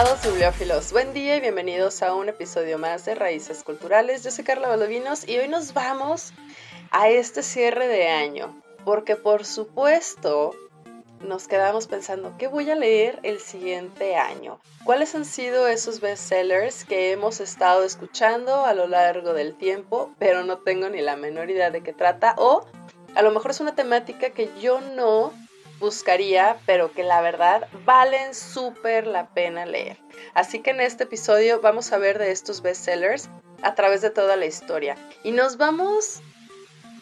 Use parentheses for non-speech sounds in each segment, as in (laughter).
Bibliófilos, buen día y bienvenidos a un episodio más de Raíces Culturales. Yo soy Carla Valdovinos y hoy nos vamos a este cierre de año, porque por supuesto nos quedamos pensando, ¿qué voy a leer el siguiente año? ¿Cuáles han sido esos bestsellers que hemos estado escuchando a lo largo del tiempo, pero no tengo ni la menor idea de qué trata? O a lo mejor es una temática que yo no buscaría, pero que la verdad valen súper la pena leer. Así que en este episodio vamos a ver de estos bestsellers a través de toda la historia. Y nos vamos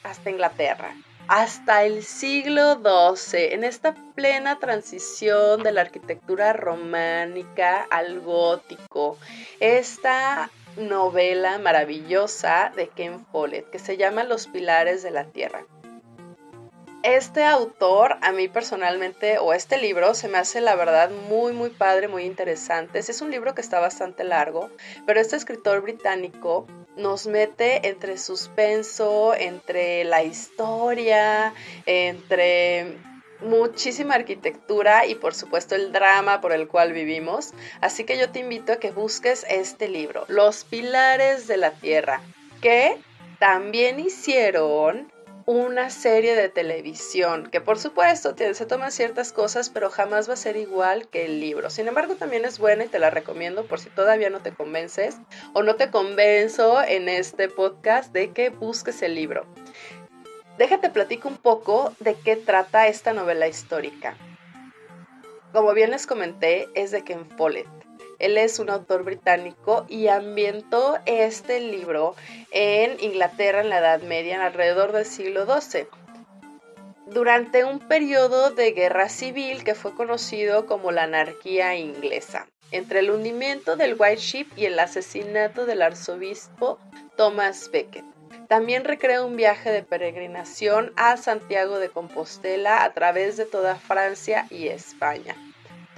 hasta Inglaterra, hasta el siglo XII, en esta plena transición de la arquitectura románica al gótico. Esta novela maravillosa de Ken Follett que se llama Los Pilares de la Tierra este autor, a mí personalmente, o este libro, se me hace la verdad muy, muy padre, muy interesante. Es un libro que está bastante largo, pero este escritor británico nos mete entre suspenso, entre la historia, entre muchísima arquitectura y por supuesto el drama por el cual vivimos. Así que yo te invito a que busques este libro, Los Pilares de la Tierra, que también hicieron una serie de televisión, que por supuesto se toman ciertas cosas, pero jamás va a ser igual que el libro. Sin embargo, también es buena y te la recomiendo por si todavía no te convences o no te convenzo en este podcast de que busques el libro. Déjate platico un poco de qué trata esta novela histórica. Como bien les comenté, es de Ken Follett. Él es un autor británico y ambientó este libro en Inglaterra en la Edad Media, alrededor del siglo XII durante un periodo de guerra civil que fue conocido como la anarquía inglesa, entre el hundimiento del White Ship y el asesinato del arzobispo Thomas Becket. También recrea un viaje de peregrinación a Santiago de Compostela a través de toda Francia y España.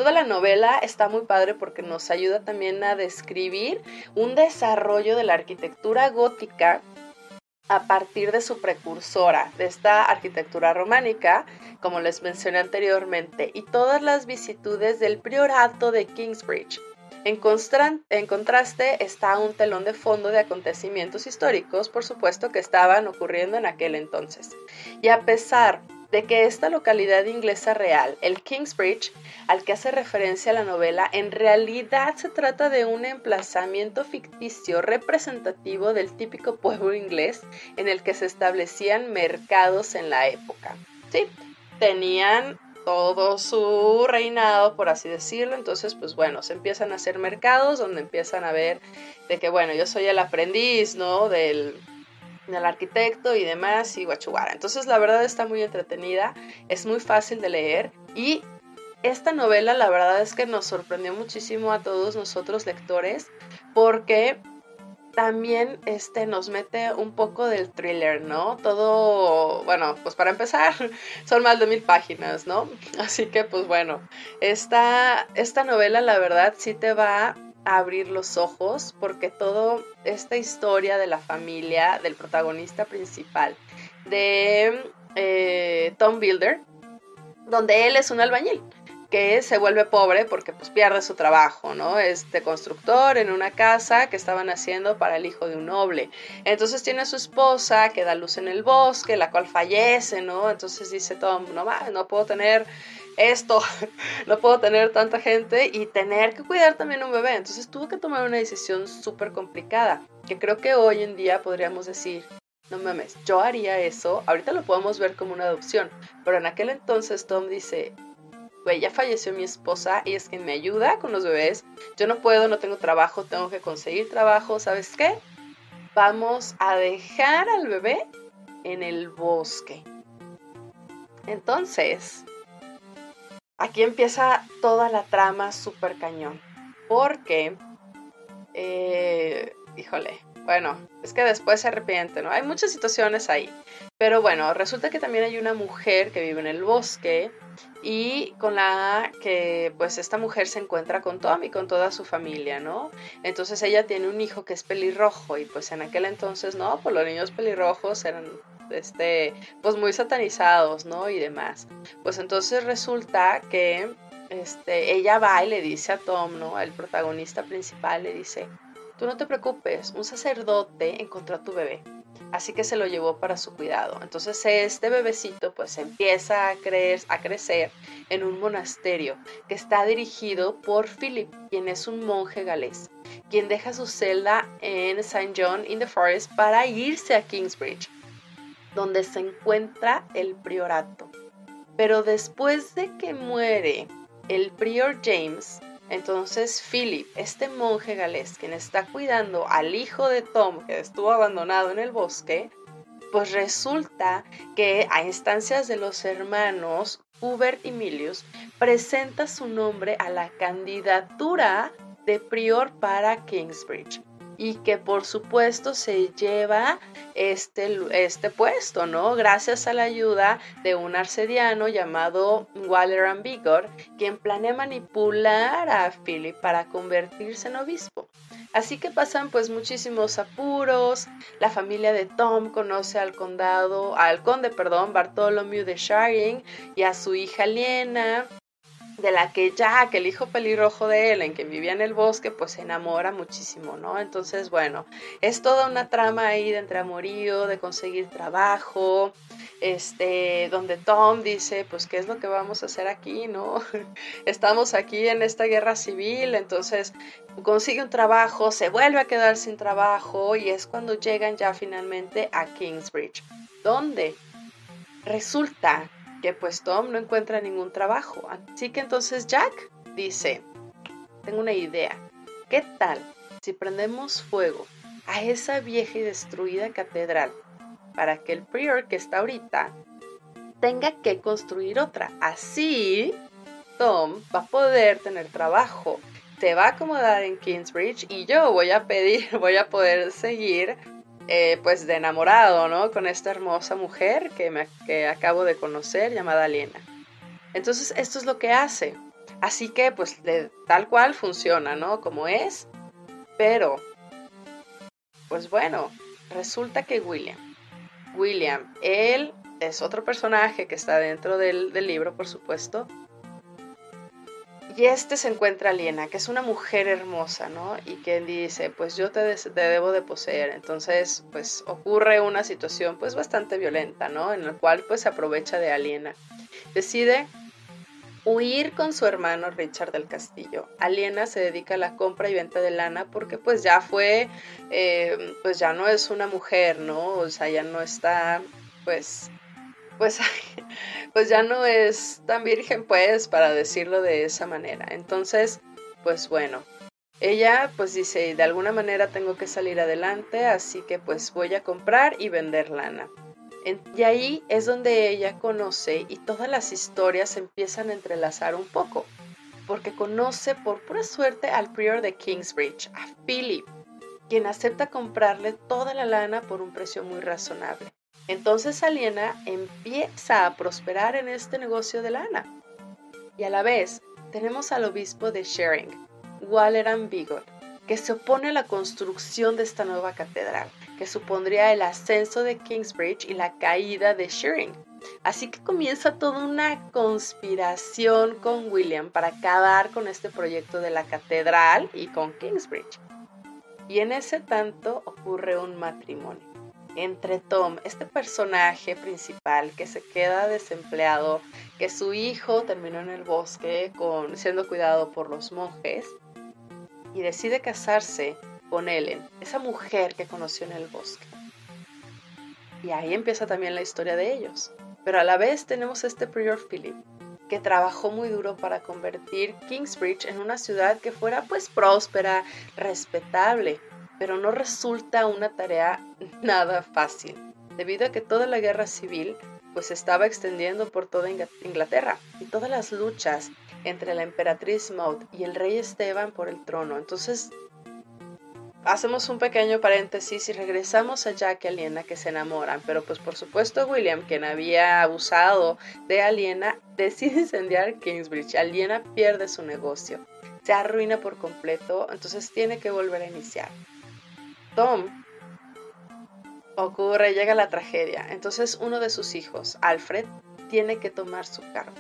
Toda la novela está muy padre porque nos ayuda también a describir un desarrollo de la arquitectura gótica a partir de su precursora, de esta arquitectura románica, como les mencioné anteriormente, y todas las vicitudes del priorato de Kingsbridge. En, contraste está un telón de fondo de acontecimientos históricos, por supuesto, que estaban ocurriendo en aquel entonces. Y a pesar de que esta localidad inglesa real, el Kingsbridge, al que hace referencia la novela, en realidad se trata de un emplazamiento ficticio representativo del típico pueblo inglés en el que se establecían mercados en la época. Sí, tenían todo su reinado, por así decirlo. Entonces, pues bueno, se empiezan a hacer mercados donde empiezan a ver de que, bueno, yo soy el aprendiz, ¿no? Del, del arquitecto y demás y guachuara. Entonces la verdad está muy entretenida, es muy fácil de leer y esta novela la verdad es que nos sorprendió muchísimo a todos nosotros lectores porque también este nos mete un poco del thriller, ¿no? Todo, bueno, pues para empezar, (laughs) son más de mil páginas, ¿no? Así que pues bueno, esta, esta novela la verdad sí te va abrir los ojos porque toda esta historia de la familia, del protagonista principal, de eh, Tom Builder, donde él es un albañil que se vuelve pobre porque pues pierde su trabajo, ¿no? Este constructor en una casa que estaban haciendo para el hijo de un noble. Entonces tiene a su esposa que da luz en el bosque, la cual fallece, ¿no? Entonces dice Tom, no, no puedo tener esto, (laughs) no puedo tener tanta gente y tener que cuidar también un bebé. Entonces tuvo que tomar una decisión súper complicada, que creo que hoy en día podríamos decir, no mames, yo haría eso, ahorita lo podemos ver como una adopción, pero en aquel entonces Tom dice, güey, ya falleció mi esposa y es quien me ayuda con los bebés, yo no puedo, no tengo trabajo, tengo que conseguir trabajo, ¿sabes qué? Vamos a dejar al bebé en el bosque. Entonces, aquí empieza toda la trama super cañón. Porque, eh, híjole, bueno, es que después se arrepiente, ¿no? Hay muchas situaciones ahí. Pero bueno, resulta que también hay una mujer que vive en el bosque y con la que pues esta mujer se encuentra con Tom y con toda su familia, ¿no? Entonces ella tiene un hijo que es pelirrojo y pues en aquel entonces, ¿no? Pues los niños pelirrojos eran este pues muy satanizados, ¿no? Y demás. Pues entonces resulta que este ella va y le dice a Tom, ¿no? El protagonista principal le dice, "Tú no te preocupes, un sacerdote encontró a tu bebé." así que se lo llevó para su cuidado. Entonces este bebecito pues empieza a, creer, a crecer en un monasterio que está dirigido por Philip, quien es un monje galés, quien deja su celda en St. John in the Forest para irse a Kingsbridge, donde se encuentra el priorato. Pero después de que muere el prior James, entonces Philip, este monje galés, quien está cuidando al hijo de Tom que estuvo abandonado en el bosque, pues resulta que a instancias de los hermanos Hubert y Milius presenta su nombre a la candidatura de prior para Kingsbridge y que por supuesto se lleva este, este puesto, ¿no? Gracias a la ayuda de un arcediano llamado Waller Ambigor, quien planea manipular a Philip para convertirse en obispo. Así que pasan pues muchísimos apuros. La familia de Tom conoce al condado, al conde, perdón, Bartholomew de Sharing y a su hija Liena de la que Jack, el hijo pelirrojo de él, en quien vivía en el bosque, pues se enamora muchísimo, ¿no? Entonces, bueno, es toda una trama ahí de entre amorío, de conseguir trabajo, este, donde Tom dice, pues, ¿qué es lo que vamos a hacer aquí, no? (laughs) Estamos aquí en esta guerra civil, entonces consigue un trabajo, se vuelve a quedar sin trabajo y es cuando llegan ya finalmente a Kingsbridge, donde resulta que pues Tom no encuentra ningún trabajo. Así que entonces Jack dice, tengo una idea, ¿qué tal si prendemos fuego a esa vieja y destruida catedral para que el prior que está ahorita tenga que construir otra? Así Tom va a poder tener trabajo, se va a acomodar en Kingsbridge y yo voy a pedir, (laughs) voy a poder seguir eh, pues de enamorado, ¿no? Con esta hermosa mujer que, me, que acabo de conocer llamada Liena. Entonces esto es lo que hace. Así que pues de, tal cual funciona, ¿no? Como es. Pero, pues bueno, resulta que William, William, él es otro personaje que está dentro del, del libro, por supuesto, y este se encuentra Liena, que es una mujer hermosa, ¿no? Y que dice, pues yo te, debo de poseer. Entonces, pues ocurre una situación pues bastante violenta, ¿no? En la cual pues se aprovecha de Aliena. Decide huir con su hermano Richard del castillo. Aliena se dedica a la compra y venta de lana porque pues ya fue, eh, pues ya no es una mujer, ¿no? O sea, ya no está pues pues, (laughs) pues ya no es tan virgen, pues, para decirlo de esa manera. Entonces, pues bueno, ella pues dice, de alguna manera tengo que salir adelante, así que pues voy a comprar y vender lana. Y ahí es donde ella conoce y todas las historias empiezan a entrelazar un poco, porque conoce por pura suerte al prior de Kingsbridge, a Philip, quien acepta comprarle toda la lana por un precio muy razonable. Entonces Aliena empieza a prosperar en este negocio de lana. Y a la vez tenemos al obispo de Shering, Walleran Bigot, que se opone a la construcción de esta nueva catedral, que supondría el ascenso de Kingsbridge y la caída de Shering. Así que comienza toda una conspiración con William para acabar con este proyecto de la catedral y con Kingsbridge. Y en ese tanto ocurre un matrimonio entre Tom, este personaje principal que se queda desempleado, que su hijo terminó en el bosque con, siendo cuidado por los monjes, y decide casarse con Ellen, esa mujer que conoció en el bosque. Y ahí empieza también la historia de ellos. Pero a la vez tenemos este prior Philip, que trabajó muy duro para convertir Kingsbridge en una ciudad que fuera pues próspera, respetable, pero no resulta una tarea (laughs) nada fácil. debido a que toda la guerra civil pues se estaba extendiendo por toda Inglaterra y todas las luchas entre la emperatriz Maud y el rey Esteban por el trono. Entonces, hacemos un pequeño paréntesis y regresamos a Jack y Aliena que se enamoran, pero pues por supuesto William, quien había abusado de Aliena, (laughs) decide incendiar Kingsbridge. Aliena pierde su negocio, se arruina por completo, entonces tiene que volver a iniciar. Tom ocurre, llega la tragedia, entonces uno de sus hijos, Alfred, tiene que tomar su cargo.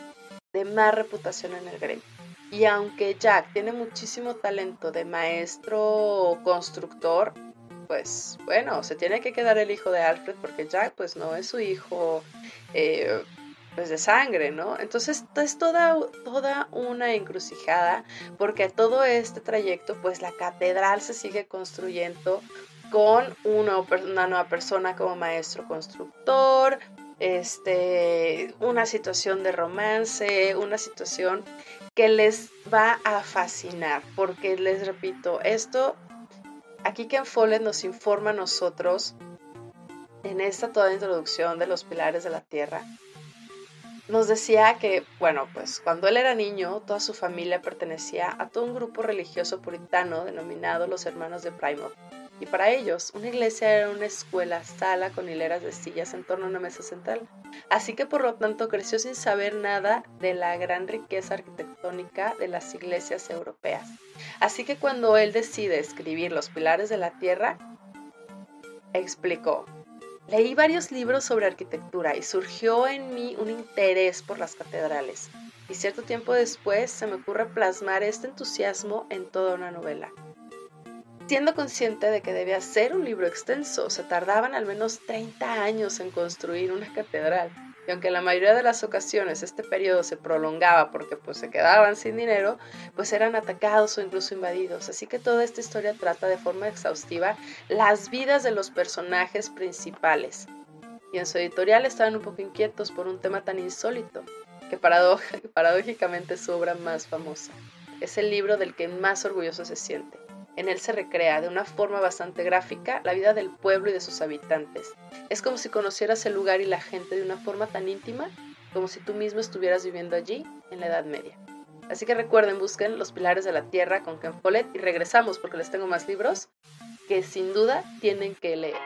De más reputación en el gremio. Y aunque Jack tiene muchísimo talento de maestro constructor, pues bueno, se tiene que quedar el hijo de Alfred porque Jack pues no es su hijo. Eh, de sangre, ¿no? Entonces es toda, toda una encrucijada porque todo este trayecto pues la catedral se sigue construyendo con una, una nueva persona como maestro constructor, este, una situación de romance, una situación que les va a fascinar, porque les repito, esto, aquí Ken Follett nos informa a nosotros en esta toda introducción de los pilares de la tierra, nos decía que, bueno, pues cuando él era niño, toda su familia pertenecía a todo un grupo religioso puritano denominado los Hermanos de Plymouth. Y para ellos, una iglesia era una escuela, sala con hileras de sillas en torno a una mesa central. Así que por lo tanto creció sin saber nada de la gran riqueza arquitectónica de las iglesias europeas. Así que cuando él decide escribir Los Pilares de la Tierra, explicó, leí varios libros sobre arquitectura y surgió en mí un interés por las catedrales. Y cierto tiempo después se me ocurre plasmar este entusiasmo en toda una novela. Siendo consciente de que debía ser un libro extenso, se tardaban al menos 30 años en construir una catedral. Aunque en la mayoría de las ocasiones este periodo se prolongaba porque pues se quedaban sin dinero, pues eran atacados o incluso invadidos. Así que toda esta historia trata de forma exhaustiva las vidas de los personajes principales. Y en su editorial estaban un poco inquietos por un tema tan insólito, que (laughs) paradójicamente es su obra más famosa. Es el libro del que más orgulloso se siente. En él se recrea de una forma bastante gráfica la vida del pueblo y de sus habitantes. Es como si conocieras el lugar y la gente de una forma tan íntima como si tú mismo estuvieras viviendo allí en la Edad Media. Así que recuerden, busquen Los Pilares de la Tierra con Ken Follett y regresamos porque les tengo más libros que sin duda tienen que leer.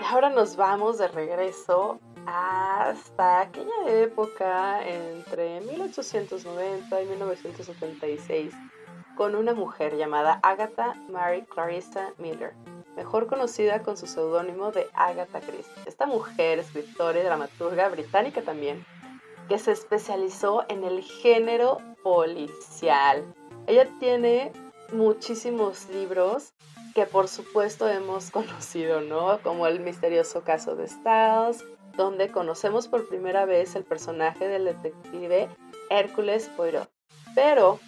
Y ahora nos vamos de regreso hasta aquella época entre 1890 y 1976 con una mujer llamada Agatha Mary Clarissa Miller, mejor conocida con su seudónimo de Agatha Christie. Esta mujer, escritora y dramaturga británica también, que se especializó en el género policial. Ella tiene muchísimos libros que por supuesto hemos (laughs) conocido, ¿no? Como el misterioso caso de Styles, donde conocemos por primera vez el personaje del detective Hércules Poirot. Pero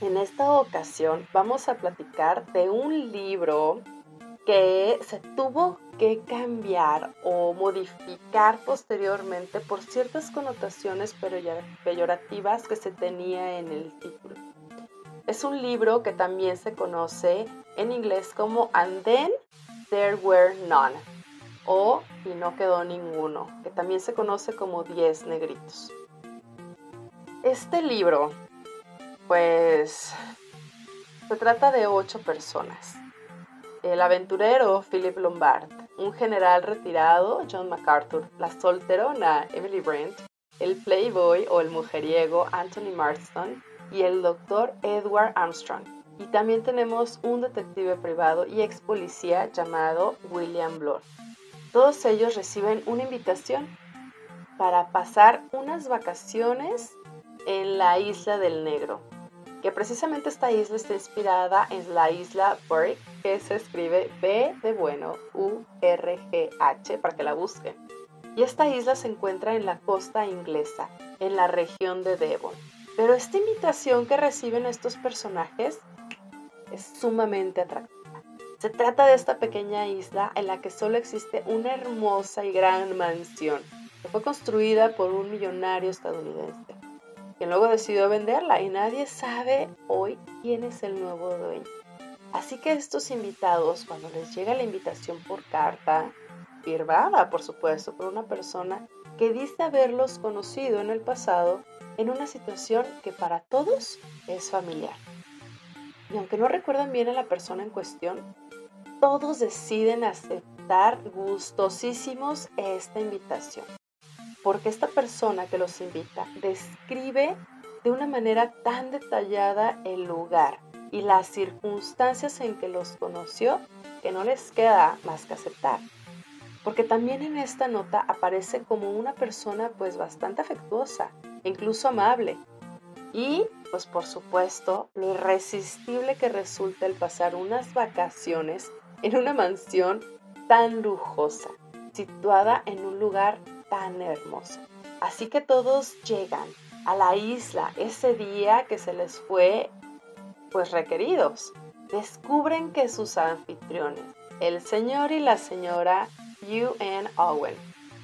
en esta ocasión vamos a platicar de un libro que se tuvo que cambiar o modificar posteriormente por ciertas connotaciones peyorativas que se tenía en el título. Es un libro que también se conoce en inglés como And Then There Were None o Y no quedó ninguno, que también se conoce como Diez negritos. Este libro, pues, se trata de ocho personas. El aventurero Philip Lombard, un general retirado John MacArthur, la solterona Emily Brent, el playboy o el mujeriego Anthony Marston y el doctor Edward Armstrong. Y también tenemos un detective privado y ex policía llamado William Bloor. Todos ellos reciben una invitación para pasar unas vacaciones en la isla del Negro, que precisamente esta isla está inspirada en la isla Burg, que se escribe B de bueno, U R G H, para que la busquen. Y esta isla se encuentra en la costa inglesa, en la región de Devon. Pero esta invitación que reciben estos personajes es sumamente atractiva. Se trata de esta pequeña isla en la que solo existe una hermosa y gran mansión que fue construida por un millonario estadounidense, quien luego decidió venderla y nadie sabe hoy quién es el nuevo dueño. Así que estos invitados, cuando les llega la invitación por carta, firmada por supuesto por una persona que dice haberlos conocido en el pasado en una situación que para todos es familiar. Y aunque no recuerdan bien a la persona en cuestión, todos deciden aceptar gustosísimos esta invitación. Porque esta persona que los invita describe de una manera tan detallada el lugar y las circunstancias en que los conoció que no les queda más que aceptar. Porque también en esta nota aparece como una persona pues bastante afectuosa, incluso amable. Y pues por supuesto lo irresistible que resulta el pasar unas vacaciones en una mansión tan lujosa, situada en un lugar tan hermoso. Así que todos llegan a la isla ese día que se les fue pues requeridos. Descubren que sus anfitriones, el señor y la señora UN Owen,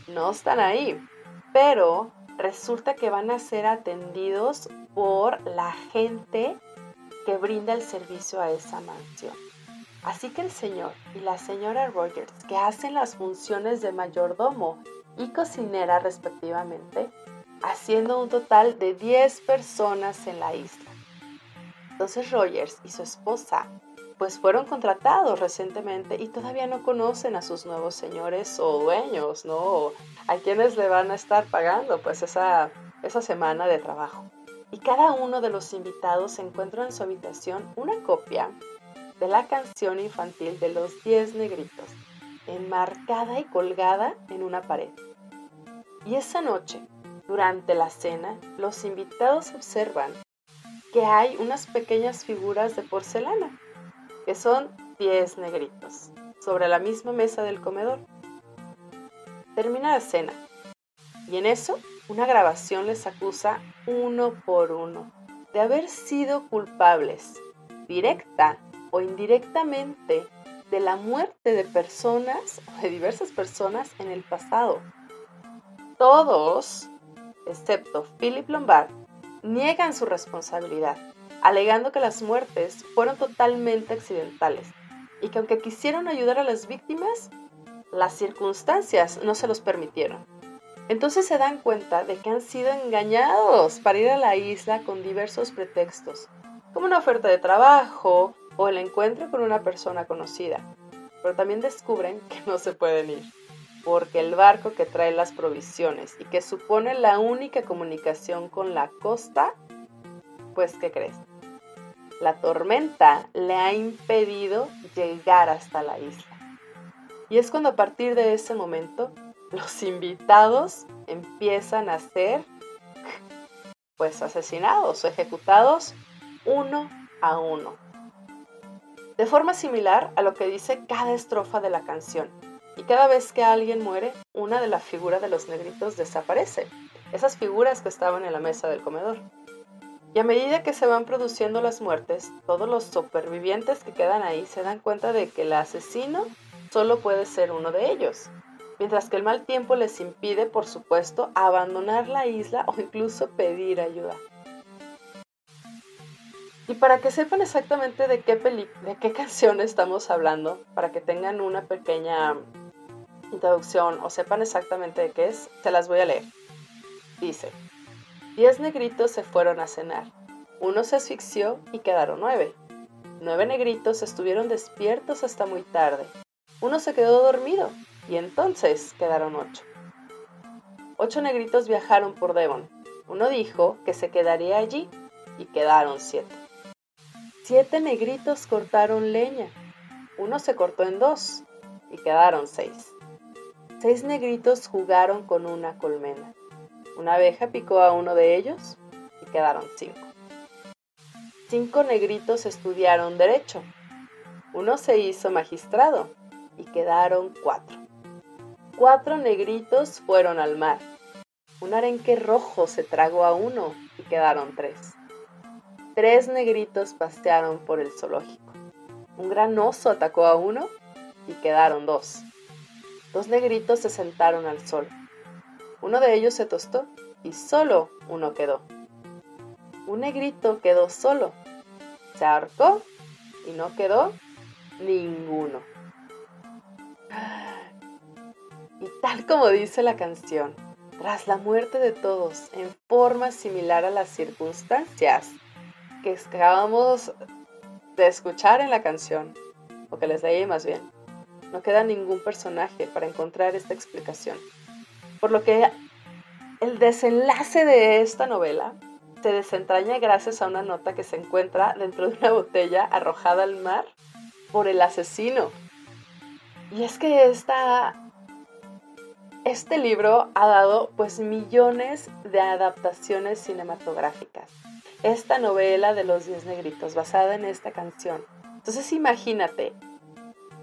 no están ahí, pero resulta que van a ser atendidos por la gente que brinda el servicio a esa mansión. Así que el señor y la señora Rogers, que hacen las funciones de mayordomo y cocinera respectivamente, haciendo un total de 10 personas en la isla. Entonces Rogers y su esposa pues fueron contratados recientemente y todavía no conocen a sus nuevos señores o dueños, ¿no? A quienes le van a estar pagando pues esa, esa semana de trabajo. Y cada uno de los invitados encuentra en su habitación una copia de la canción infantil de los 10 negritos, enmarcada y colgada en una pared. Y esa noche, durante la cena, los invitados observan que hay unas pequeñas figuras de porcelana, que son 10 negritos, sobre la misma mesa del comedor. Termina la cena, y en eso una grabación les acusa uno por uno de haber sido culpables, directa o indirectamente, de la muerte de personas, de diversas personas en el pasado. Todos, excepto Philip Lombard, niegan su responsabilidad, alegando que las muertes fueron totalmente accidentales y que aunque quisieron ayudar a las víctimas, las circunstancias no se los permitieron. Entonces se dan cuenta de que han sido engañados para ir a la isla con diversos pretextos, como una oferta de trabajo o el encuentro con una persona conocida. Pero también descubren que no se pueden ir, porque el barco que trae las provisiones y que supone la única comunicación con la costa, pues ¿qué crees? La tormenta le ha impedido llegar hasta la isla. Y es cuando a partir de ese momento los invitados empiezan a ser pues asesinados o ejecutados uno a uno. De forma similar a lo que dice cada estrofa de la canción. Y cada vez que alguien muere, una de las figuras de los negritos desaparece. Esas figuras que estaban en la mesa del comedor. Y a medida que se van produciendo las muertes, todos los supervivientes que quedan ahí se dan cuenta de que el asesino solo puede ser uno de ellos mientras que el mal tiempo les impide, por supuesto, abandonar la isla o incluso pedir ayuda. Y para que sepan exactamente de qué, de qué (laughs) canción estamos hablando, para que tengan una pequeña introducción o sepan exactamente de qué es, se las voy a leer. Dice, diez negritos se fueron a cenar, uno se asfixió y quedaron nueve. Nueve negritos estuvieron despiertos hasta muy tarde. Uno se quedó dormido y entonces quedaron ocho. Ocho negritos viajaron por Devon. Uno dijo que se quedaría allí y quedaron siete. Siete negritos cortaron leña. Uno se cortó en dos y quedaron seis. Seis negritos jugaron con una colmena. Una abeja picó a uno de ellos y quedaron cinco. Cinco negritos estudiaron derecho. Uno se hizo magistrado y quedaron cuatro. Cuatro negritos fueron al mar. Un arenque rojo se tragó a uno y quedaron tres. Tres negritos pasearon por el zoológico. Un gran oso atacó a uno y quedaron dos. Dos negritos se sentaron al sol. Uno de ellos se tostó y solo uno quedó. Un negrito quedó solo. Se y no quedó ninguno. Y tal como dice la canción, tras la muerte de todos, en forma similar a las circunstancias que acabamos de escuchar en la canción, o que les leí más bien, no queda ningún personaje para encontrar esta explicación. Por lo que el desenlace de esta novela se desentraña gracias a una nota que se encuentra dentro de una botella arrojada al mar por el asesino. Y es que esta, este libro ha dado pues millones de adaptaciones cinematográficas. Esta novela de los diez negritos basada en esta canción. Entonces imagínate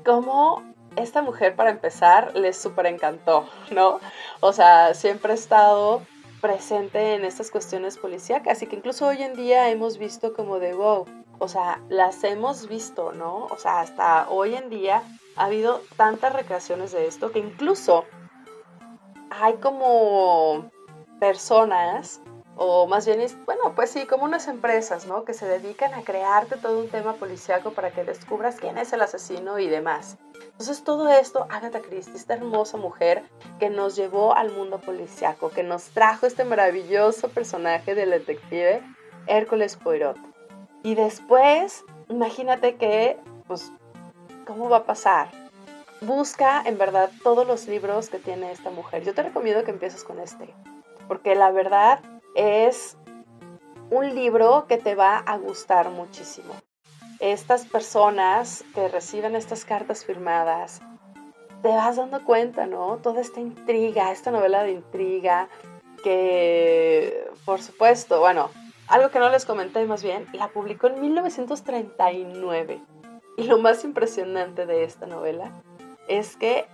cómo esta mujer, para empezar, les súper encantó, ¿no? O sea, siempre ha estado presente en estas cuestiones policíacas y que incluso hoy en día hemos visto como de wow, o sea, las hemos visto, ¿no? O sea, hasta hoy en día ha habido tantas recreaciones de esto que incluso hay como personas o más bien, bueno, pues sí, como unas empresas, ¿no? Que se dedican a crearte todo un tema policíaco para que descubras quién es el asesino y demás. Entonces todo esto, Agatha Christie, esta hermosa mujer que nos llevó al mundo policíaco, que nos trajo este maravilloso personaje del detective Hércules Poirot. Y después, imagínate que, pues, ¿cómo va a pasar? Busca en verdad todos los libros que tiene esta mujer. Yo te recomiendo que empieces con este, porque la verdad es un libro que te va a gustar muchísimo. Estas personas que reciben estas cartas firmadas, te vas dando cuenta, ¿no? Toda esta intriga, esta novela de intriga, que por supuesto, bueno, algo que no les comenté más bien, la publicó en 1939. Y lo más impresionante de esta novela es que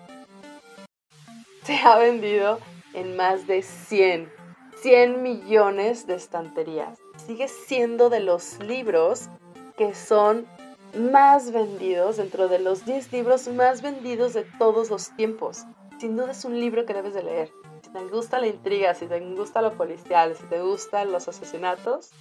se ha vendido en más de 100 100 millones de estanterías. Sigue siendo de los libros que son más vendidos, dentro de los 10 libros más vendidos de todos los tiempos. Sin duda es un libro que debes de leer. Si te gusta la intriga, si te gusta lo policial, si te gustan los asesinatos,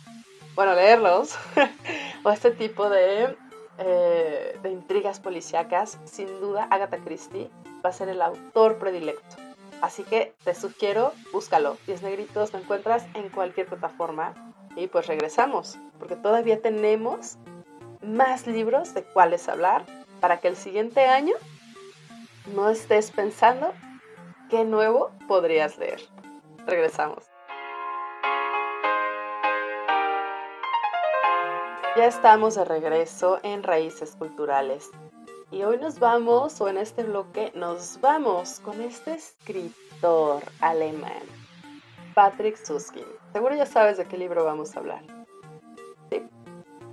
bueno, leerlos, (laughs) o este tipo de, eh, de intrigas policíacas, sin duda Agatha Christie va a ser el autor predilecto. Así que te sugiero, búscalo. 10 negritos lo encuentras en cualquier plataforma. Y pues regresamos, porque todavía tenemos más libros de cuáles hablar para que el siguiente año no estés pensando qué nuevo podrías leer. Regresamos. Ya estamos de regreso en Raíces Culturales. Y hoy nos vamos, o en este bloque, nos vamos con este escritor alemán, Patrick Susskind. Seguro ya sabes de qué libro vamos a hablar. Sí,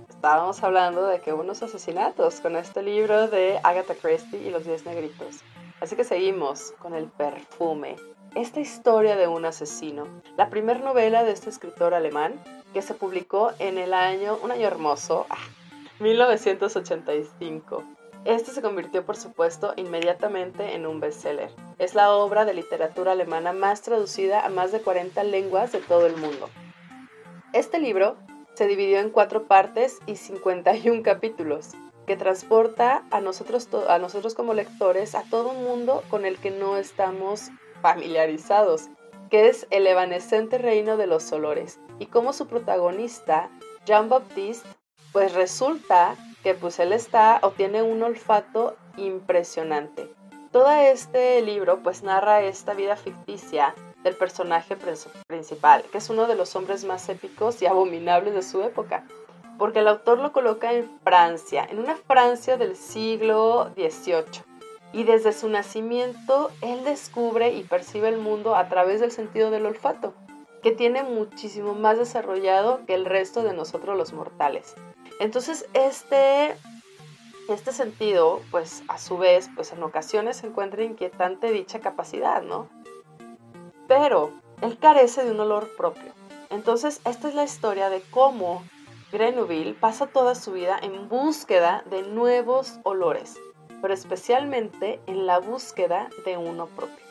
estábamos hablando de que unos asesinatos con este libro de Agatha Christie y los Diez Negritos. Así que seguimos con El Perfume, esta historia de un asesino. La primera novela de este escritor alemán que se publicó en el año, un año hermoso, 1985 ah, este se convirtió, por supuesto, inmediatamente en un bestseller. Es la obra de literatura alemana más traducida a más de 40 lenguas de todo el mundo. Este libro se dividió en cuatro partes y 51 capítulos, que transporta a nosotros, a nosotros como lectores a todo un mundo con el que no estamos familiarizados, que es el evanescente reino de los olores, y como su protagonista, Jean-Baptiste, pues resulta que pues él está o tiene un olfato impresionante. Todo este libro pues narra esta vida ficticia del personaje principal, que es uno de los hombres más épicos y abominables de su época, porque el autor lo coloca en Francia, en una Francia del siglo XVIII. Y desde su nacimiento, él descubre y percibe el mundo a través del sentido del olfato, que tiene muchísimo más desarrollado que el resto de nosotros los mortales. Entonces, este, este sentido, pues a su vez, pues en ocasiones se encuentra inquietante dicha capacidad, ¿no? Pero él carece de un olor propio. Entonces, esta es la historia de cómo Grenouille pasa toda su vida en búsqueda de nuevos olores, pero especialmente en la búsqueda de uno propio.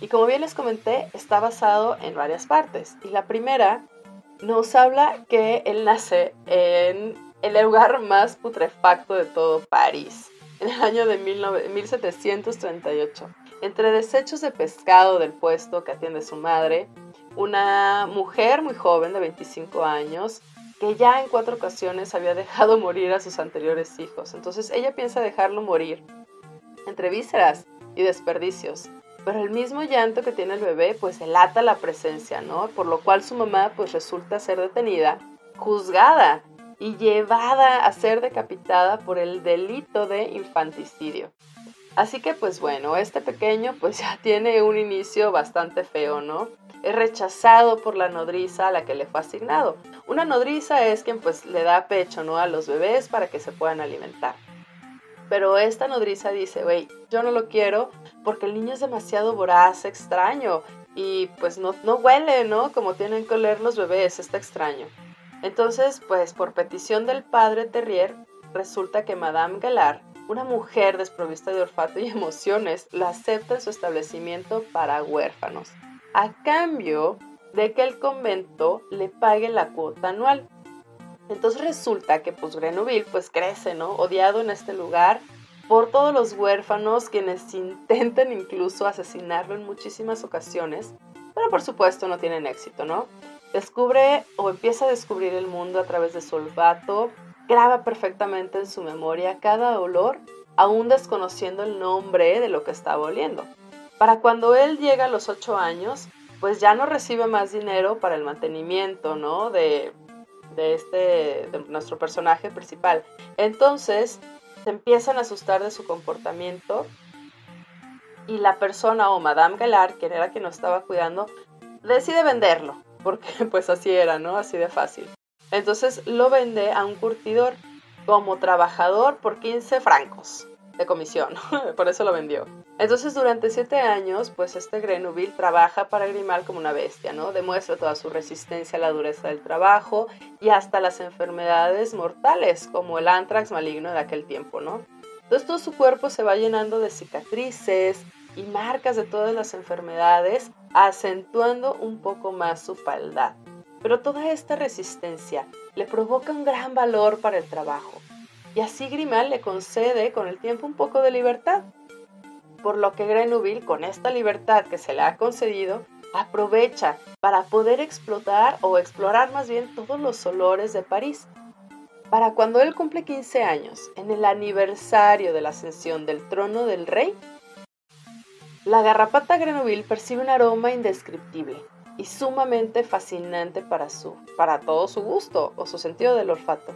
Y como bien les comenté, está basado en varias partes. Y la primera nos habla que él nace en el lugar más putrefacto de todo París, en el año de 1738. Entre desechos de pescado del puesto que atiende su madre, una mujer muy joven de 25 años que ya en cuatro ocasiones había dejado (laughs) morir a sus anteriores hijos. Entonces ella piensa dejarlo morir entre vísceras y desperdicios. Pero el mismo llanto que tiene el bebé pues delata la presencia, ¿no? Por lo cual su mamá pues resulta ser detenida, juzgada y llevada a ser decapitada por el delito de infanticidio. Así que pues bueno, este pequeño pues ya (laughs) tiene un inicio bastante feo, ¿no? Es rechazado por la nodriza a la que le fue asignado. Una nodriza es quien pues le da pecho, ¿no? A los bebés para que se puedan alimentar. Pero esta nodriza dice, güey, yo no lo quiero porque el niño es demasiado voraz, extraño y pues no, no huele, ¿no? Como tienen que oler los bebés, está extraño. Entonces, pues por petición del padre Terrier, resulta que Madame Galar, una mujer desprovista de olfato y (laughs) emociones, la acepta en su establecimiento para huérfanos, a cambio de que el convento le pague la cuota anual. Entonces resulta que pues pues crece, ¿no? Odiado en este lugar por todos los huérfanos quienes (laughs) intentan incluso asesinarlo en muchísimas ocasiones, pero por supuesto no tienen éxito, ¿no? Descubre o empieza a descubrir el mundo a través de su olfato, graba perfectamente en su memoria cada olor, aún desconociendo el nombre de lo que estaba oliendo. Para cuando él llega a los 8 años, pues ya no recibe más dinero para el mantenimiento, ¿no? De de este, nuestro personaje principal. Entonces, se empiezan a asustar de su comportamiento y la persona o Madame Galard, quien era quien nos estaba cuidando, decide venderlo, porque (laughs) pues así era, ¿no? Así de fácil. Entonces lo vende a un curtidor como trabajador por 15 francos de comisión, (laughs) por eso lo vendió. Entonces durante siete años, pues este Grenouille trabaja para Grimal como una bestia, ¿no? Demuestra toda su resistencia a la dureza del trabajo y hasta las enfermedades mortales, como el antrax maligno de aquel tiempo, ¿no? Entonces todo su cuerpo se va llenando de cicatrices y marcas de todas las enfermedades, acentuando un poco más su fealdad. Pero toda esta resistencia le provoca un gran valor para el trabajo y así Grimal le concede con el tiempo un poco de libertad. Por lo que Grenouille, con esta libertad que se le ha concedido, aprovecha para poder explotar o explorar más bien todos los olores de París. Para cuando él cumple 15 años, en el aniversario de la ascensión del trono del rey, la garrapata Grenouille percibe un aroma indescriptible y sumamente fascinante para, su, para todo su gusto o su sentido del olfato.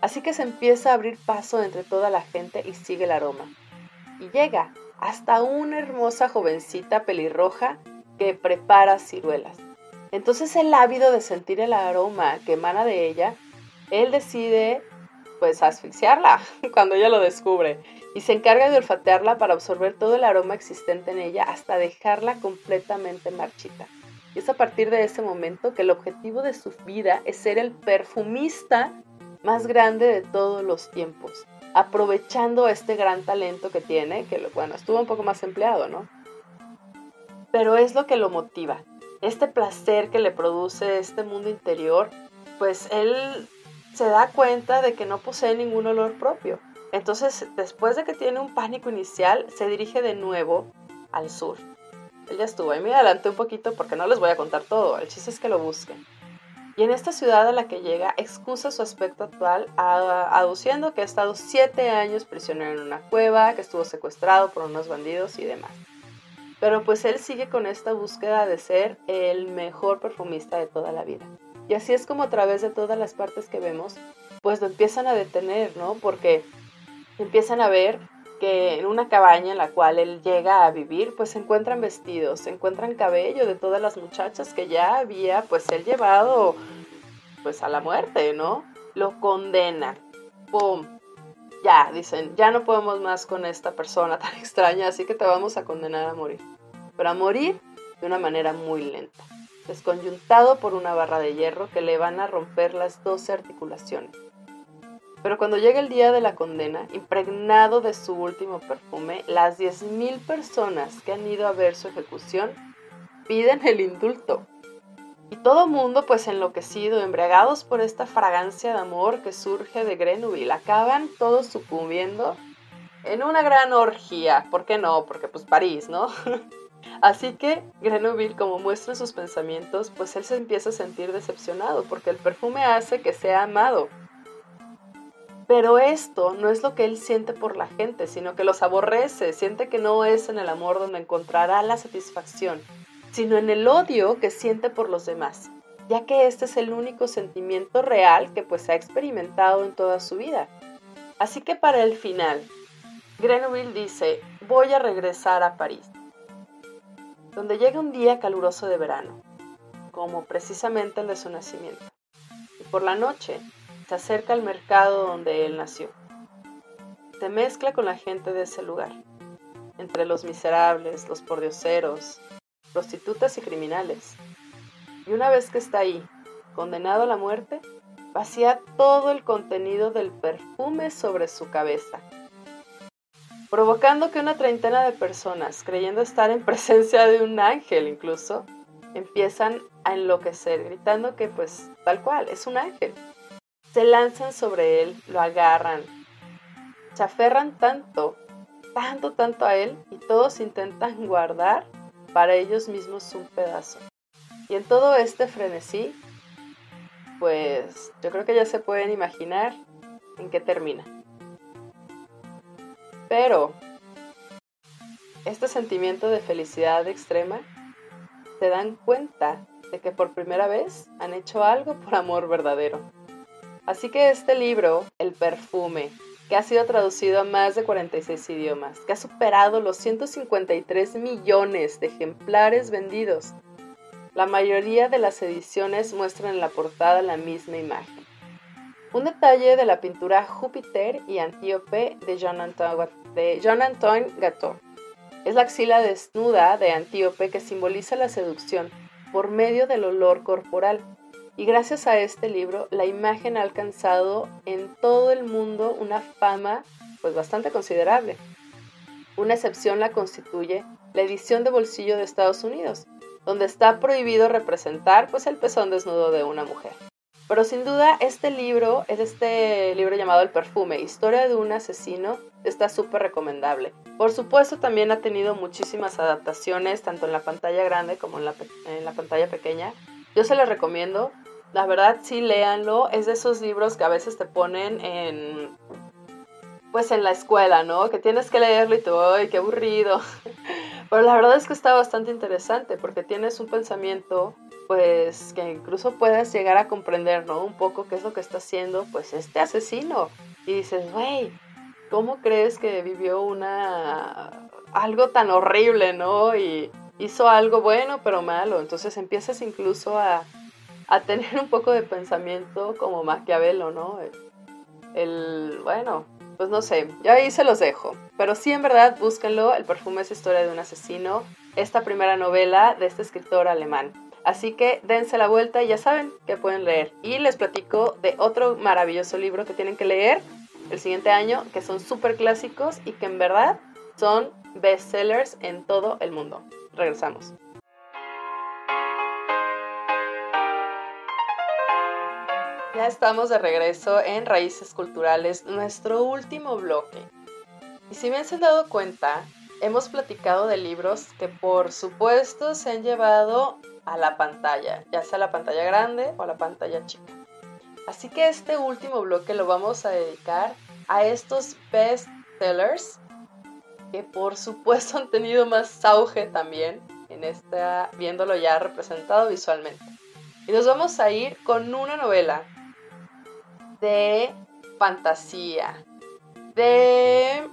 Así que se empieza a abrir paso entre toda la gente y sigue el aroma. Y llega hasta una hermosa jovencita pelirroja que prepara ciruelas. Entonces el ávido de sentir el aroma que emana de ella, él decide pues asfixiarla (laughs) cuando ella lo descubre y se encarga de olfatearla para absorber todo el aroma existente en ella hasta dejarla completamente marchita. Y es a partir de ese momento que el objetivo de su vida es ser el perfumista más grande de todos los tiempos, aprovechando este gran talento que tiene, que bueno, estuvo un poco más empleado, ¿no? Pero es lo que lo motiva, este placer que le produce este mundo interior, pues él se da cuenta de que no posee ningún olor propio. Entonces, después de que tiene un pánico inicial, se dirige de nuevo al sur. Él ya estuvo ahí, me adelanté un poquito porque no les voy a contar todo, el chiste es que lo busquen y en esta ciudad a la que llega excusa su aspecto actual aduciendo que ha estado siete años prisionero en una cueva, que estuvo secuestrado por unos bandidos y demás. Pero pues él sigue con esta búsqueda de ser el mejor perfumista de toda la vida. Y así es como a través de todas las partes que vemos, pues lo empiezan a detener, ¿no? Porque empiezan a ver que en una cabaña en la cual él llega a vivir, pues se encuentran vestidos, se encuentran cabello de todas las muchachas que ya había, pues él llevado, pues a la muerte, ¿no? Lo condenan. ¡Pum! Ya, dicen, ya no podemos más con esta persona tan (laughs) extraña, así que te vamos a condenar a morir. Pero a morir de una manera muy lenta, desconyuntado por una barra de hierro que le van a romper las 12 articulaciones. Pero cuando llega el día de la condena, impregnado de su último perfume, las 10.000 personas que han ido a ver su ejecución piden el indulto. Y todo mundo, pues enloquecido, embriagados por esta fragancia de amor que surge de Grenouille, acaban todos sucumbiendo en una gran orgía. ¿Por qué no? Porque pues París, ¿no? (laughs) Así que Grenouille, como muestra sus pensamientos, pues él se empieza a sentir decepcionado porque el perfume hace que sea amado. Pero esto no es lo que él siente por la gente, sino que los aborrece, siente que no es en el amor donde encontrará la satisfacción, sino en el odio que siente por los demás, ya que este es el único sentimiento real que pues ha experimentado en toda su vida. Así que para el final, Grenouille dice, voy a regresar a París donde llega un día caluroso de verano, como precisamente el de su nacimiento. Y por la noche se acerca al mercado donde él nació. Se mezcla con la gente de ese lugar, entre los miserables, los pordioseros, prostitutas y criminales. Y una vez que está ahí, condenado a la muerte, vacía todo el contenido del perfume sobre su cabeza provocando que una treintena de personas, creyendo estar en presencia de un ángel incluso, empiezan a enloquecer, gritando que pues tal cual, es un ángel. Se lanzan sobre él, lo agarran, se aferran tanto, tanto, tanto a él y todos intentan (laughs) guardar para ellos mismos un pedazo. Y en todo este frenesí, pues yo creo que ya se pueden imaginar en qué termina. Pero este sentimiento de felicidad extrema se dan cuenta de que por primera vez han hecho algo por amor verdadero. Así que este libro, El perfume, que ha sido traducido a más de 46 idiomas, que ha superado los 153 millones de ejemplares vendidos, la mayoría de las ediciones muestran en la portada la misma imagen. Un detalle de la pintura Júpiter y Antíope de Jean-Antoine Gatto. Es la axila desnuda de Antíope que simboliza la seducción por medio del olor corporal. Y gracias a este libro, la imagen ha alcanzado en todo el mundo una fama pues bastante considerable. Una excepción la constituye la edición de bolsillo de Estados Unidos, donde está prohibido representar pues el pezón desnudo de una mujer. Pero sin duda este libro es este libro llamado El perfume, historia de un asesino, está súper recomendable. Por supuesto también ha tenido muchísimas adaptaciones, tanto en la pantalla grande como en la, en la pantalla pequeña. Yo se los recomiendo, la verdad sí léanlo, es de esos libros que a veces te ponen en pues en la escuela, ¿no? Que tienes que leerlo y te ¡ay, qué aburrido! (laughs) Pero la verdad es que está bastante interesante porque tienes un pensamiento pues que incluso puedas llegar a comprender, ¿no? Un poco qué es lo que está haciendo, pues este asesino. Y dices, güey, ¿cómo crees que vivió una algo tan horrible, ¿no? Y hizo algo bueno pero malo. Entonces empiezas incluso a, a tener un poco de pensamiento como Maquiavelo, ¿no? El, bueno, pues no sé, yo ahí se los dejo. Pero sí, en verdad, búsquenlo. El perfume es historia de un asesino. Esta primera novela de este escritor alemán. Así que dense la vuelta y ya saben que pueden leer. Y les platico de otro maravilloso libro que tienen que leer el siguiente año, que son súper clásicos y que en verdad son bestsellers en todo el mundo. Regresamos. Ya estamos de regreso en Raíces Culturales, nuestro último bloque. Y si bien se han dado cuenta, hemos platicado de libros que por supuesto se han llevado a la pantalla, ya sea la pantalla grande o la pantalla chica. Así que este último bloque lo vamos a dedicar a estos best sellers que por supuesto (laughs) han tenido más auge también en esta viéndolo ya representado visualmente. Y nos vamos a ir con una novela de fantasía, de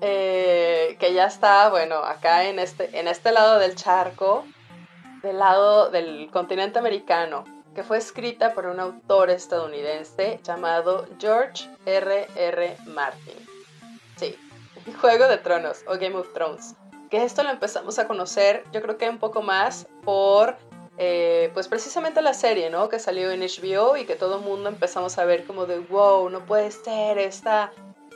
eh, que ya está, bueno, acá en este, en este lado del charco, del lado del continente americano, que fue escrita por un autor estadounidense llamado George R. R. Martin. Sí, (laughs) Juego de Tronos o Game of Thrones. Que esto lo empezamos a conocer, yo creo que un poco más por, eh, pues precisamente la serie, ¿no? Que salió en HBO y que todo el mundo empezamos a ver como de, wow, no puede ser esta,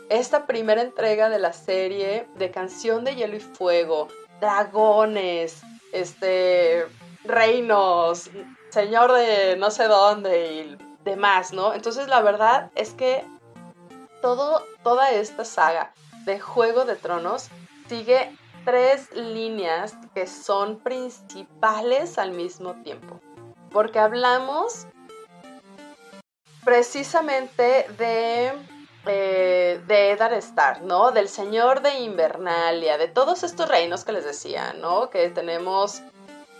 esta primera entrega de la serie de Canción de Hielo y Fuego, dragones, este, reinos, señor de no sé dónde y demás, ¿no? Entonces la verdad es que todo, toda esta saga de Juego de Tronos sigue tres líneas que son principales al mismo tiempo. Porque hablamos precisamente de, eh, de Stark, ¿no? Del Señor de Invernalia, de todos estos reinos que les decía, ¿no? Que tenemos,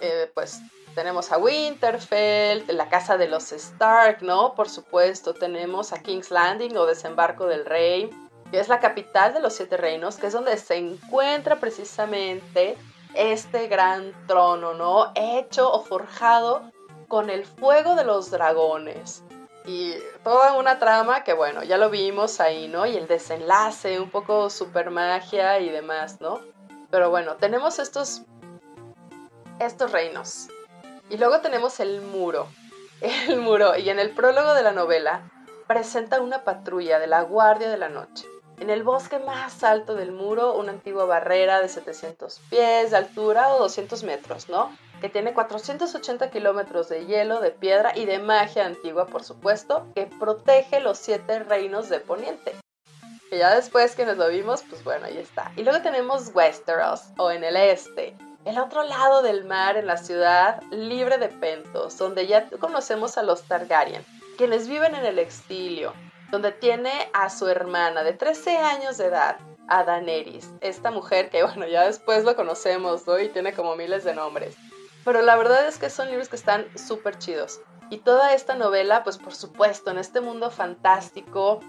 eh, pues, tenemos a Winterfell, la casa de los Stark, ¿no? Por supuesto, tenemos a King's Landing o Desembarco del Rey, que es la capital de los Siete Reinos, que es donde se encuentra precisamente este gran trono, ¿no? Hecho o forjado con el fuego de los dragones. Y toda una trama que, bueno, ya lo vimos ahí, ¿no? Y el desenlace, un poco super magia y demás, ¿no? Pero bueno, tenemos estos, estos reinos. Y luego tenemos el muro. (laughs) El muro. Y en el prólogo de la novela presenta una patrulla de la Guardia de la Noche. En el bosque más alto del muro, una antigua barrera de 700 pies de altura o 200 metros, ¿no? que tiene 480 kilómetros de hielo, de piedra y de magia antigua, por supuesto, que protege los siete reinos de Poniente. Que ya después que nos lo vimos, pues bueno, ahí está. Y luego tenemos Westeros, o en el este, el otro lado del mar, en la ciudad libre de Pentos, donde ya conocemos a los Targaryen, quienes viven en el exilio, donde tiene a su hermana de 13 años de edad, a Daenerys, esta mujer que bueno, ya después lo conocemos, ¿no? Y tiene como miles de nombres. Pero la verdad es que son libros que están súper chidos. Y toda esta novela, pues por supuesto, en este mundo fantástico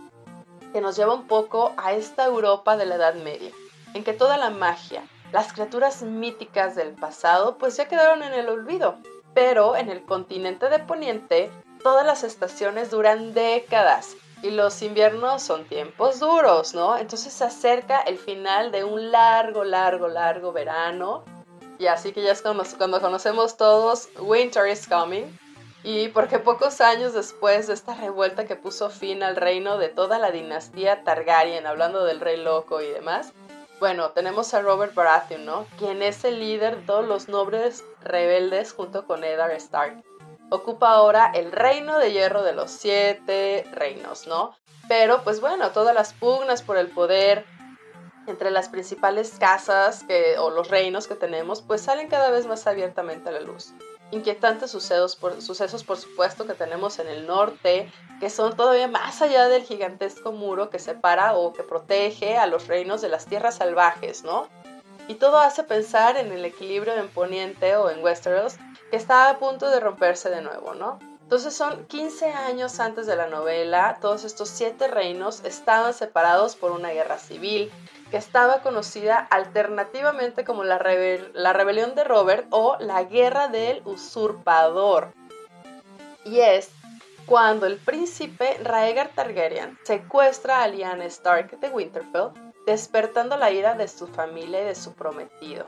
que nos lleva un poco a esta Europa de la Edad Media, en que toda la magia, las criaturas míticas del pasado, pues ya quedaron en el olvido. Pero en el continente de Poniente, todas las estaciones duran décadas y los inviernos son tiempos duros, ¿no? Entonces se acerca el final de un largo, largo, largo verano y así que ya es cuando, cuando conocemos todos Winter is Coming. Y porque pocos años después de esta revuelta que puso fin al reino de toda la dinastía Targaryen, hablando del rey loco y demás, bueno, tenemos a Robert Baratheon, ¿no? Quien es el líder de los nobles rebeldes junto con Eddard Stark. Ocupa ahora el reino de hierro de los siete reinos, ¿no? Pero pues bueno, todas las pugnas por el poder, entre las principales casas o los reinos que tenemos, pues salen cada vez más abiertamente a la luz. Inquietantes sucesos por, sucesos, por supuesto, que tenemos en el norte, que son todavía más allá del gigantesco muro que separa o que protege a los reinos de las tierras salvajes, ¿no? Y todo hace pensar en el equilibrio en Poniente o en Westeros, que está a punto de romperse de nuevo, ¿no? Entonces son 15 años antes de la novela, todos estos siete reinos estaban separados por una guerra civil, que estaba conocida alternativamente como la, la rebelión de Robert o la guerra del usurpador. Y es cuando el príncipe Raegar Targaryen secuestra a Lyanna Stark de Winterfell, despertando la ira de su familia y de su prometido.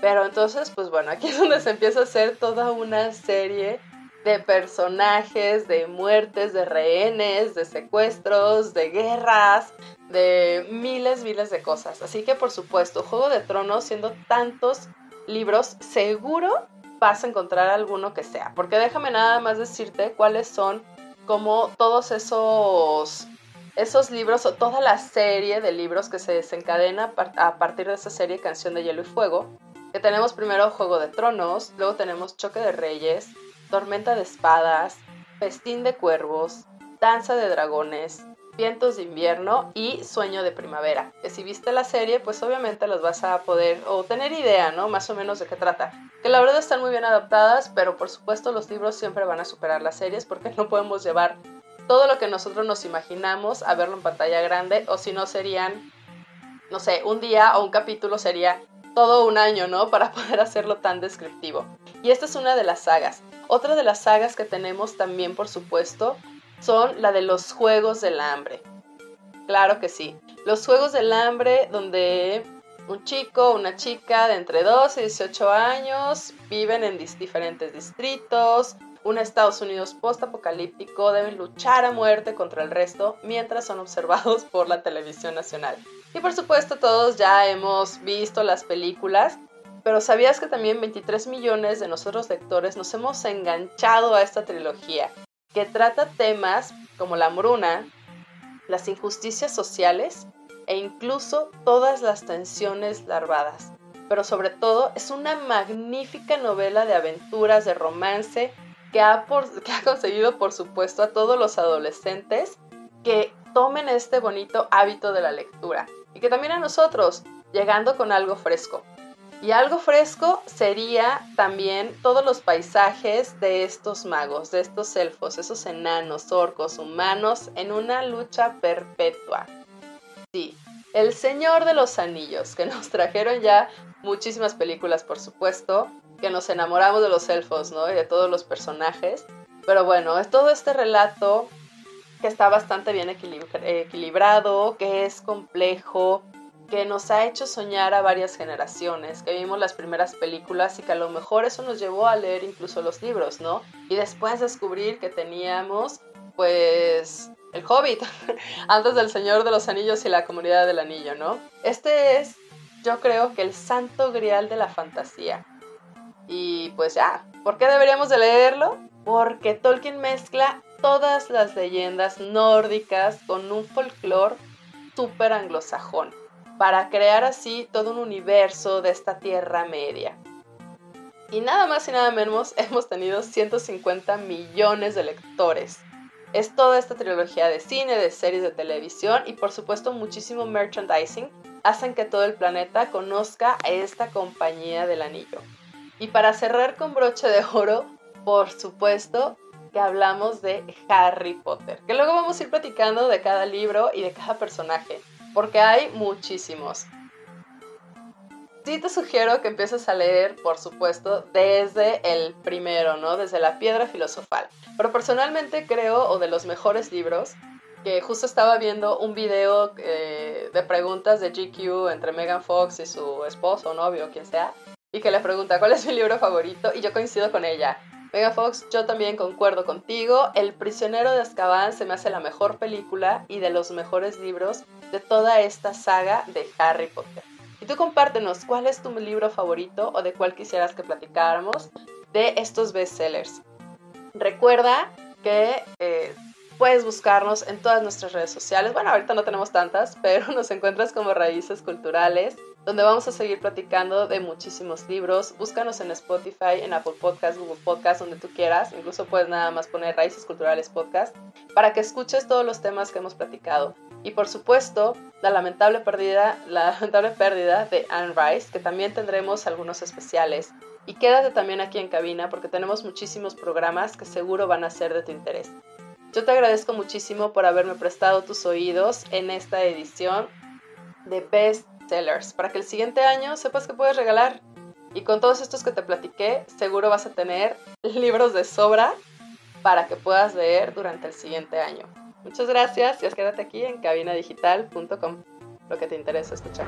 Pero entonces, pues bueno, aquí es donde se empieza a hacer toda una serie de personajes, de muertes, de rehenes, de secuestros, de guerras, de miles, miles de cosas. Así que por supuesto, Juego de Tronos, siendo tantos libros, seguro vas a encontrar alguno que sea. Porque déjame nada más decirte cuáles son como todos esos esos libros o toda la serie de libros que se desencadena a partir de esa serie Canción de Hielo y Fuego. Que tenemos primero Juego de Tronos, luego tenemos Choque de Reyes, Tormenta de Espadas, Festín de Cuervos, Danza de Dragones, Vientos de invierno y Sueño de primavera. Que si viste la serie, pues obviamente las vas a poder o tener idea, ¿no? Más o menos de qué trata. Que la verdad están muy bien adaptadas, pero por supuesto los libros siempre van a superar las series porque no podemos llevar todo lo que nosotros nos imaginamos a verlo en pantalla grande o si no serían, no sé, un día o un capítulo sería todo un año, ¿no? (laughs) Para poder hacerlo tan descriptivo. Y esta es una de las sagas. Otra de las sagas que tenemos también, por supuesto, son la de los Juegos del Hambre. Claro que sí. Los Juegos del Hambre donde un chico, una chica de entre 12 y 18 años viven en diferentes distritos, un Estados Unidos post-apocalíptico, deben luchar a muerte contra el resto mientras son observados (laughs) por la televisión nacional. Y por supuesto todos ya hemos visto las películas pero ¿sabías que también 23 millones de nosotros lectores nos hemos enganchado a esta trilogía que trata temas como la hambruna, las injusticias sociales e incluso todas las tensiones larvadas? Pero sobre todo es una magnífica novela de aventuras, de romance, (laughs) que ha, conseguido por supuesto a todos los adolescentes que tomen este bonito hábito de la lectura y que también a nosotros, llegando con algo fresco. Y algo fresco sería también todos los paisajes de estos magos, de estos elfos, esos enanos, orcos, humanos, en una lucha perpetua. Sí, el Señor de los Anillos, que nos (laughs) trajeron ya muchísimas películas, por supuesto, que nos enamoramos de los elfos, ¿no? Y de todos los personajes. Pero bueno, es todo este relato que está bastante bien equilibrado, que es complejo, que nos ha hecho soñar a varias generaciones, que vimos las primeras películas y que a lo mejor eso nos llevó a leer incluso los libros, ¿no? Y después descubrir que teníamos, pues, el Hobbit, (laughs) antes del Señor de los Anillos y la Comunidad del Anillo, ¿no? Este es, yo creo que el santo grial de la fantasía. Y pues ya, ¿por qué deberíamos de leerlo? Porque Tolkien mezcla todas las leyendas nórdicas con un folclore súper anglosajón para crear así todo un universo de esta Tierra Media. Y nada más y nada menos (laughs) hemos tenido 150 millones de lectores. Es toda esta trilogía de cine, de series de televisión y por supuesto muchísimo merchandising hacen que todo el planeta conozca a esta compañía del anillo. Y para cerrar con broche de oro, por supuesto que hablamos de Harry Potter, que luego vamos a ir platicando de cada libro y de cada personaje porque hay muchísimos. Sí te sugiero que empieces a leer, por supuesto, desde el primero, ¿no? Desde la piedra filosofal. Pero personalmente creo, o de los mejores libros, que justo estaba viendo un video eh, de preguntas de GQ entre Megan Fox y su esposo, novio, quien sea, y que le pregunta cuál es mi libro favorito, y yo coincido con ella. Megan Fox, yo también concuerdo contigo. El prisionero de Azkaban se me hace la mejor película y de los mejores libros de toda esta saga de Harry Potter. Y tú compártenos cuál es tu libro favorito o de cuál quisieras que platicáramos de estos bestsellers. Recuerda que eh, puedes buscarnos en todas nuestras redes sociales. Bueno, ahorita no tenemos tantas, pero (laughs) nos encuentras como Raíces Culturales, donde vamos a seguir platicando de muchísimos libros. Búscanos en Spotify, en Apple Podcasts, Google Podcasts, donde tú quieras. Incluso puedes nada más poner Raíces Culturales Podcast para que escuches todos los temas que hemos platicado. Y por supuesto, la lamentable pérdida, la (laughs) lamentable pérdida de Anne Rice, que también tendremos algunos especiales. Y quédate también aquí en cabina porque tenemos muchísimos programas que seguro van a ser de tu interés. Yo te agradezco muchísimo por haberme prestado tus oídos en esta edición de Best Sellers, para que el siguiente año sepas que puedes regalar. Y con todos estos que te platiqué, seguro vas a tener (laughs) libros de sobra para que puedas leer durante el siguiente año. Muchas gracias y quédate aquí en cabinadigital.com, lo que te interesa escuchar.